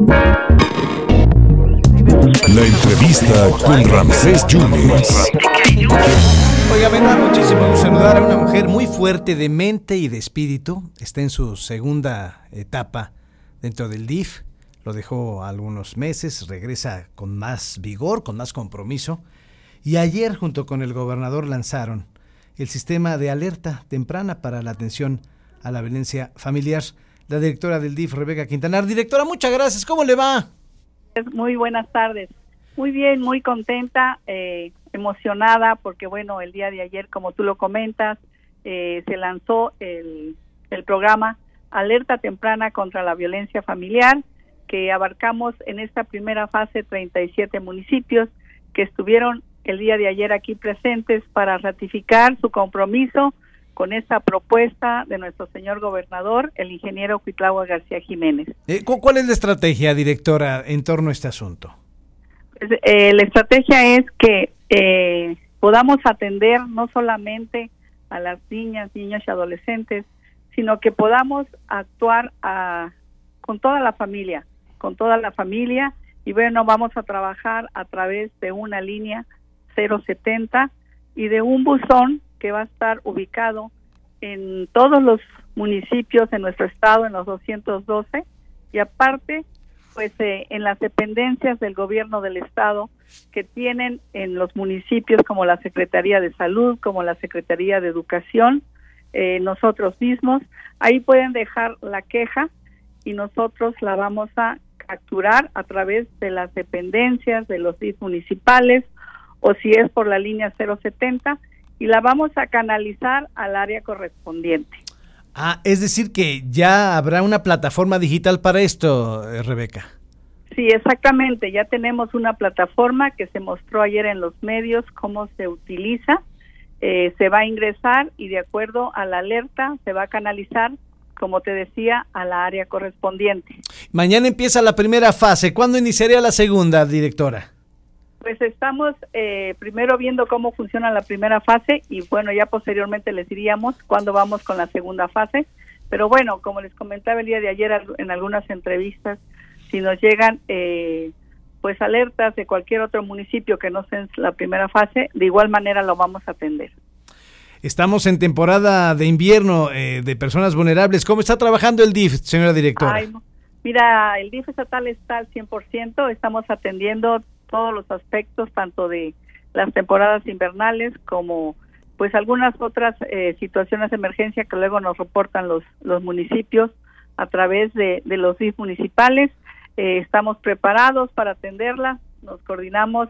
La entrevista con Ramsés Yunes. Oiga, me da muchísimo saludar a una mujer muy fuerte de mente y de espíritu. Está en su segunda etapa dentro del DIF. Lo dejó algunos meses, regresa con más vigor, con más compromiso. Y ayer, junto con el gobernador, lanzaron el sistema de alerta temprana para la atención a la violencia familiar. La directora del DIF, Rebeca Quintanar. Directora, muchas gracias. ¿Cómo le va? Muy buenas tardes. Muy bien, muy contenta, eh, emocionada, porque bueno, el día de ayer, como tú lo comentas, eh, se lanzó el, el programa Alerta Temprana contra la Violencia Familiar, que abarcamos en esta primera fase 37 municipios que estuvieron el día de ayer aquí presentes para ratificar su compromiso con esta propuesta de nuestro señor gobernador, el ingeniero Cuitlagua García Jiménez. Eh, ¿Cuál es la estrategia, directora, en torno a este asunto? Pues, eh, la estrategia es que eh, podamos atender no solamente a las niñas, niños y adolescentes, sino que podamos actuar a, con toda la familia, con toda la familia, y bueno, vamos a trabajar a través de una línea 070 y de un buzón que va a estar ubicado en todos los municipios de nuestro estado, en los 212, y aparte, pues eh, en las dependencias del gobierno del estado que tienen en los municipios como la Secretaría de Salud, como la Secretaría de Educación, eh, nosotros mismos, ahí pueden dejar la queja y nosotros la vamos a capturar a través de las dependencias de los municipales o si es por la línea 070 y la vamos a canalizar al área correspondiente. Ah, es decir que ya habrá una plataforma digital para esto, eh, Rebeca. Sí, exactamente. Ya tenemos una plataforma que se mostró ayer en los medios cómo se utiliza. Eh, se va a ingresar y de acuerdo a la alerta se va a canalizar, como te decía, a la área correspondiente. Mañana empieza la primera fase. ¿Cuándo iniciaría la segunda, directora? Pues estamos eh, primero viendo cómo funciona la primera fase y bueno, ya posteriormente les diríamos cuándo vamos con la segunda fase. Pero bueno, como les comentaba el día de ayer en algunas entrevistas, si nos llegan eh, pues alertas de cualquier otro municipio que no sea en la primera fase, de igual manera lo vamos a atender. Estamos en temporada de invierno eh, de personas vulnerables. ¿Cómo está trabajando el DIF, señora directora? mira, el DIF estatal está al 100%, estamos atendiendo todos los aspectos, tanto de las temporadas invernales como pues algunas otras eh, situaciones de emergencia que luego nos reportan los, los municipios a través de, de los DIF municipales. Eh, estamos preparados para atenderlas, nos coordinamos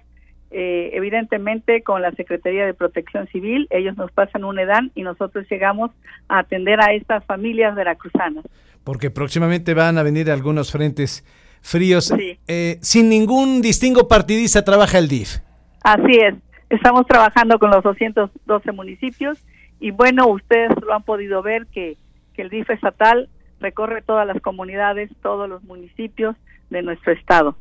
eh, evidentemente con la Secretaría de Protección Civil, ellos nos pasan un EDAN y nosotros llegamos a atender a estas familias veracruzanas. Porque próximamente van a venir algunos frentes fríos. Eh, sin ningún distingo partidista trabaja el DIF. Así es, estamos trabajando con los 212 municipios y bueno, ustedes lo han podido ver que, que el DIF estatal recorre todas las comunidades, todos los municipios de nuestro estado.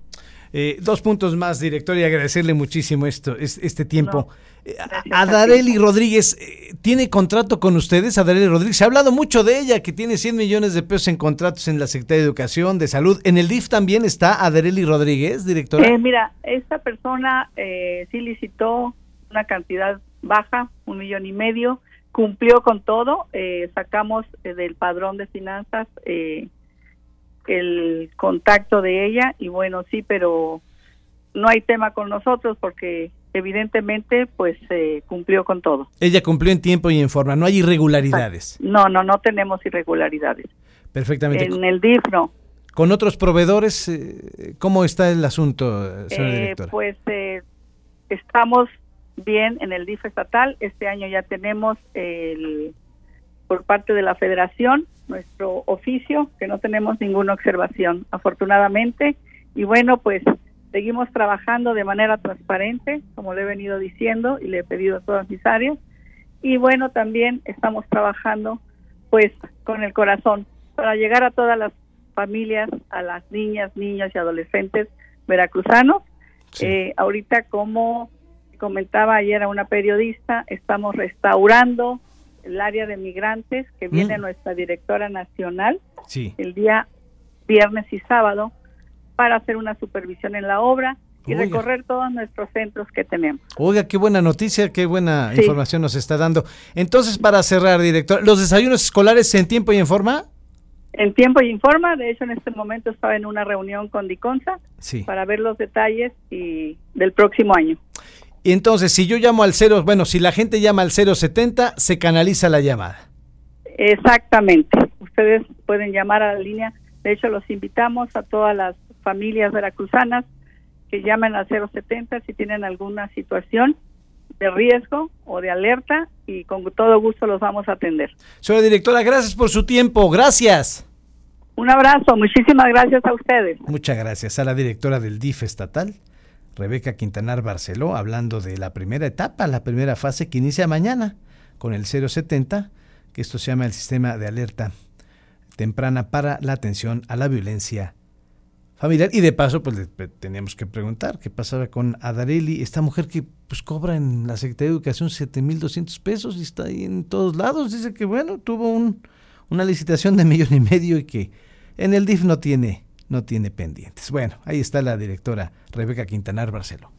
Eh, dos puntos más, director, y agradecerle muchísimo esto, este tiempo. Eh, Adareli Rodríguez, eh, ¿tiene contrato con ustedes, Adareli Rodríguez? Se ha hablado mucho de ella, que tiene 100 millones de pesos en contratos en la Secretaría de Educación, de Salud. ¿En el DIF también está Adareli Rodríguez, directora? mira, esta persona sí licitó una cantidad baja, un millón y medio, cumplió con todo, sacamos del padrón de finanzas el contacto de ella y bueno, sí, pero no hay tema con nosotros porque evidentemente pues se cumplió con todo. Ella cumplió en tiempo y en forma, no hay irregularidades. No, no, no tenemos irregularidades. Perfectamente. En el DIF no. ¿Con otros proveedores eh, cómo está el asunto, señora eh, directora? Pues eh, estamos bien en el DIF estatal. Este año ya tenemos el por parte de la federación nuestro oficio, que no tenemos ninguna observación, afortunadamente. Y bueno, pues seguimos trabajando de manera transparente, como le he venido diciendo y le he pedido a todas mis áreas. Y bueno, también estamos trabajando pues con el corazón para llegar a todas las familias, a las niñas, niños y adolescentes veracruzanos. Eh, ahorita, como comentaba ayer a una periodista, estamos restaurando el área de migrantes que viene mm. nuestra directora nacional el día viernes y sábado para hacer una supervisión en la obra y recorrer todos nuestros centros que tenemos. Oiga, qué buena noticia, qué buena información nos está dando. Entonces, para cerrar, director, ¿los desayunos escolares en tiempo y en forma? En tiempo y en forma, de hecho en este momento estaba en una reunión con Diconsa para ver los detalles y del próximo año. Y entonces, si yo llamo al 0, bueno, si la gente llama al 070, se canaliza la llamada. Exactamente. Ustedes pueden llamar a la línea. De hecho, los invitamos a todas las familias veracruzanas que llamen al 070 si tienen alguna situación de riesgo o de alerta y con todo gusto los vamos a atender. Señora directora, gracias por su tiempo. Gracias. Un abrazo. Muchísimas gracias a ustedes. Muchas gracias a la directora del DIF estatal. Rebeca Quintanar Barceló, hablando de la primera etapa, la primera fase que inicia mañana con el 070, que esto se llama el sistema de alerta temprana para la atención a la violencia familiar. Y de paso, pues le teníamos que preguntar qué pasaba con Adareli, esta mujer que pues cobra en la Secretaría de Educación 7.200 pesos y está ahí en todos lados. Dice que, bueno, tuvo un, una licitación de millón y medio y que en el DIF no tiene no tiene pendientes. Bueno, ahí está la directora Rebeca Quintanar Barceló.